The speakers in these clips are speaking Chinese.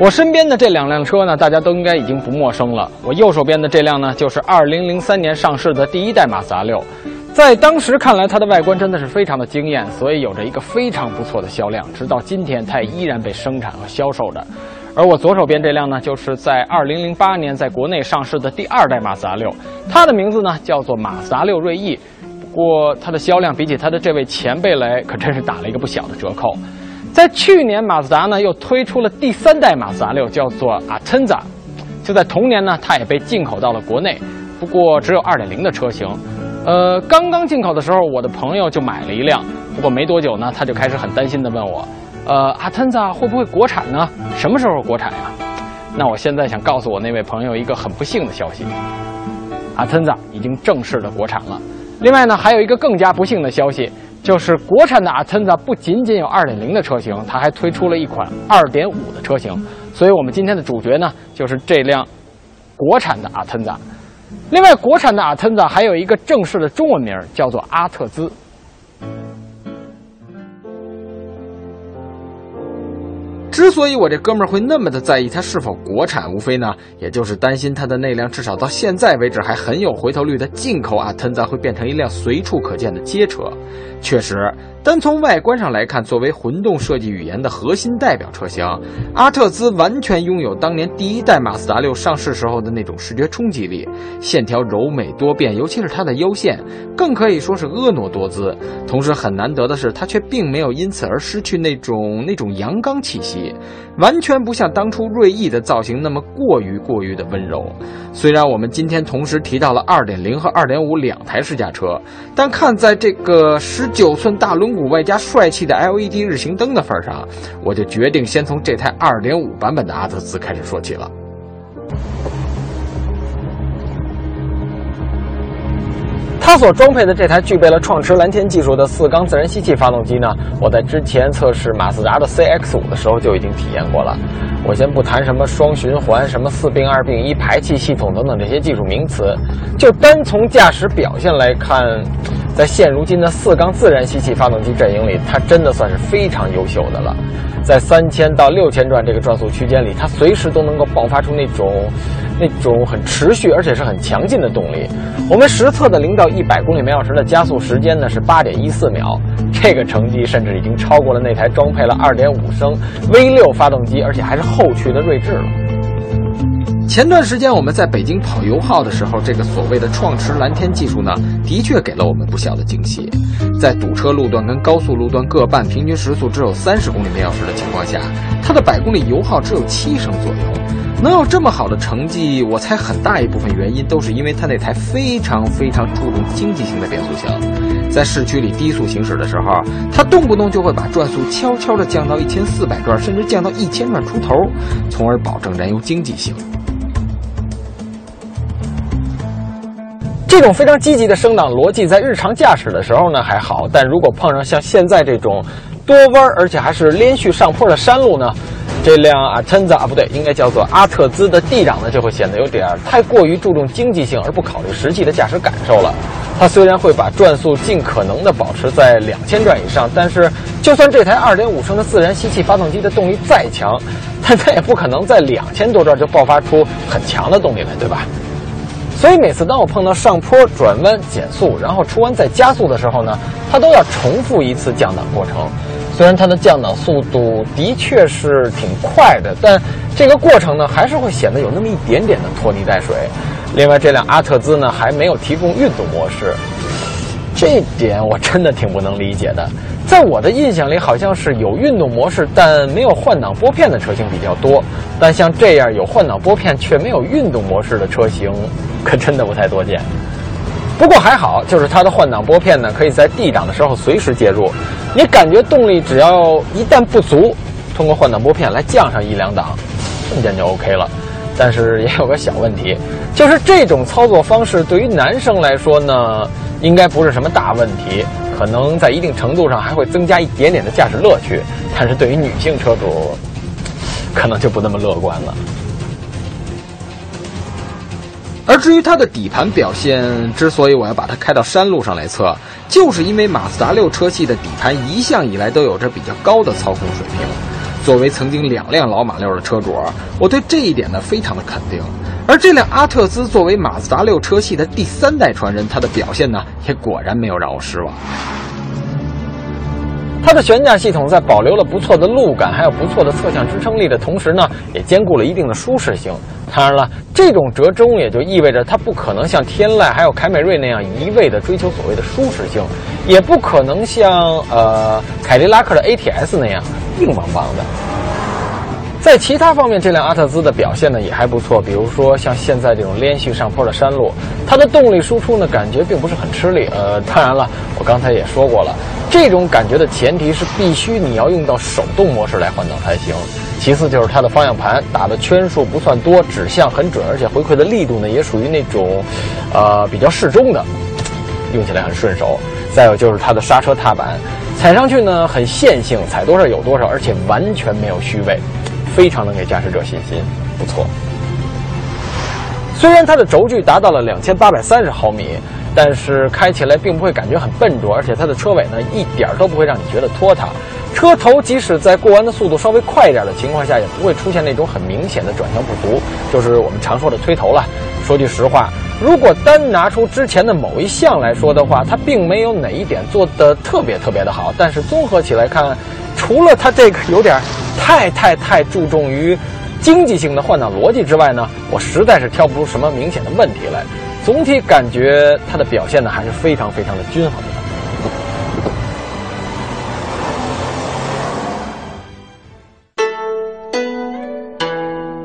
我身边的这两辆车呢，大家都应该已经不陌生了。我右手边的这辆呢，就是2003年上市的第一代马自达六，在当时看来，它的外观真的是非常的惊艳，所以有着一个非常不错的销量，直到今天它也依然被生产和销售着。而我左手边这辆呢，就是在2008年在国内上市的第二代马自达六，它的名字呢叫做马自达六锐意，不过它的销量比起它的这位前辈来，可真是打了一个不小的折扣。在去年，马自达呢又推出了第三代马自达六，叫做 Atenza。就在同年呢，它也被进口到了国内，不过只有2.0的车型。呃，刚刚进口的时候，我的朋友就买了一辆，不过没多久呢，他就开始很担心地问我，呃，Atenza 会不会国产呢？什么时候国产呀？那我现在想告诉我那位朋友一个很不幸的消息，Atenza 已经正式的国产了。另外呢，还有一个更加不幸的消息。就是国产的 Atenza 不仅仅有2.0的车型，它还推出了一款2.5的车型。所以我们今天的主角呢，就是这辆国产的阿特兹。另外，国产的阿特兹还有一个正式的中文名，叫做阿特兹。之所以我这哥们儿会那么的在意它是否国产，无非呢，也就是担心他的那辆至少到现在为止还很有回头率的进口阿特扎会变成一辆随处可见的街车。确实，单从外观上来看，作为混动设计语言的核心代表车型，阿特兹完全拥有当年第一代马自达六上市时候的那种视觉冲击力，线条柔美多变，尤其是它的腰线，更可以说是婀娜多姿。同时很难得的是，它却并没有因此而失去那种那种阳刚气息。完全不像当初锐意的造型那么过于过于的温柔。虽然我们今天同时提到了2.0和2.5两台试驾车，但看在这个19寸大轮毂外加帅气的 LED 日行灯的份上，我就决定先从这台2.5版本的阿特兹开始说起了。它所装配的这台具备了创驰蓝天技术的四缸自然吸气发动机呢，我在之前测试马自达的 CX-5 的时候就已经体验过了。我先不谈什么双循环、什么四并二并一排气系统等等这些技术名词，就单从驾驶表现来看，在现如今的四缸自然吸气发动机阵营里，它真的算是非常优秀的了。在三千到六千转这个转速区间里，它随时都能够爆发出那种那种很持续而且是很强劲的动力。我们实测的零到一百公里每小时的加速时间呢是八点一四秒，这个成绩甚至已经超过了那台装配了二点五升 V 六发动机，而且还是后驱的锐志了。前段时间我们在北京跑油耗的时候，这个所谓的创驰蓝天技术呢，的确给了我们不小的惊喜。在堵车路段跟高速路段各半，平均时速只有三十公里每小时的情况下，它的百公里油耗只有七升左右。能有这么好的成绩，我猜很大一部分原因都是因为它那台非常非常注重经济性的变速箱。在市区里低速行驶的时候，它动不动就会把转速悄悄地降到一千四百转，甚至降到一千转出头，从而保证燃油经济性。这种非常积极的升档逻辑，在日常驾驶的时候呢还好，但如果碰上像现在这种多弯而且还是连续上坡的山路呢，这辆 Atenza 啊不对，应该叫做阿特兹的 D 档呢就会显得有点太过于注重经济性而不考虑实际的驾驶感受了。它虽然会把转速尽可能的保持在两千转以上，但是就算这台2.5升的自然吸气发动机的动力再强，但 它也不可能在两千多转就爆发出很强的动力来，对吧？所以每次当我碰到上坡、转弯、减速，然后出弯再加速的时候呢，它都要重复一次降档过程。虽然它的降档速度的确是挺快的，但这个过程呢，还是会显得有那么一点点的拖泥带水。另外，这辆阿特兹呢还没有提供运动模式，这点我真的挺不能理解的。在我的印象里，好像是有运动模式但没有换挡拨片的车型比较多，但像这样有换挡拨片却没有运动模式的车型，可真的不太多见。不过还好，就是它的换挡拨片呢，可以在 D 档的时候随时介入，你感觉动力只要一旦不足，通过换挡拨片来降上一两档，瞬间就 OK 了。但是也有个小问题，就是这种操作方式对于男生来说呢，应该不是什么大问题，可能在一定程度上还会增加一点点的驾驶乐趣。但是对于女性车主，可能就不那么乐观了。而至于它的底盘表现，之所以我要把它开到山路上来测，就是因为马自达六车系的底盘一向以来都有着比较高的操控水平。作为曾经两辆老马六的车主，我对这一点呢非常的肯定。而这辆阿特兹作为马自达六车系的第三代传人，它的表现呢也果然没有让我失望。它的悬架系统在保留了不错的路感，还有不错的侧向支撑力的同时呢，也兼顾了一定的舒适性。当然了，这种折中也就意味着它不可能像天籁还有凯美瑞那样一味的追求所谓的舒适性，也不可能像呃凯迪拉克的 ATS 那样硬邦邦的。在其他方面，这辆阿特兹的表现呢也还不错，比如说像现在这种连续上坡的山路，它的动力输出呢感觉并不是很吃力。呃，当然了，我刚才也说过了，这种感觉的前提是必须你要用到手动模式来换挡才行。其次就是它的方向盘打的圈数不算多，指向很准，而且回馈的力度呢也属于那种，呃比较适中的，用起来很顺手。再有就是它的刹车踏板，踩上去呢很线性，踩多少有多少，而且完全没有虚位。非常能给驾驶者信心，不错。虽然它的轴距达到了两千八百三十毫米，但是开起来并不会感觉很笨拙，而且它的车尾呢一点都不会让你觉得拖沓。车头即使在过弯的速度稍微快一点的情况下，也不会出现那种很明显的转向不足，就是我们常说的推头了。说句实话，如果单拿出之前的某一项来说的话，它并没有哪一点做的特别特别的好，但是综合起来看。除了它这个有点太太太注重于经济性的换挡逻辑之外呢，我实在是挑不出什么明显的问题来。总体感觉它的表现呢还是非常非常的均衡的。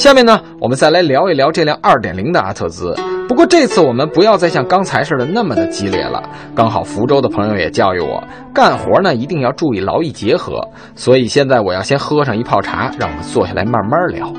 下面呢，我们再来聊一聊这辆2.0的阿特兹。不过这次我们不要再像刚才似的那么的激烈了。刚好福州的朋友也教育我，干活呢一定要注意劳逸结合。所以现在我要先喝上一泡茶，让我们坐下来慢慢聊。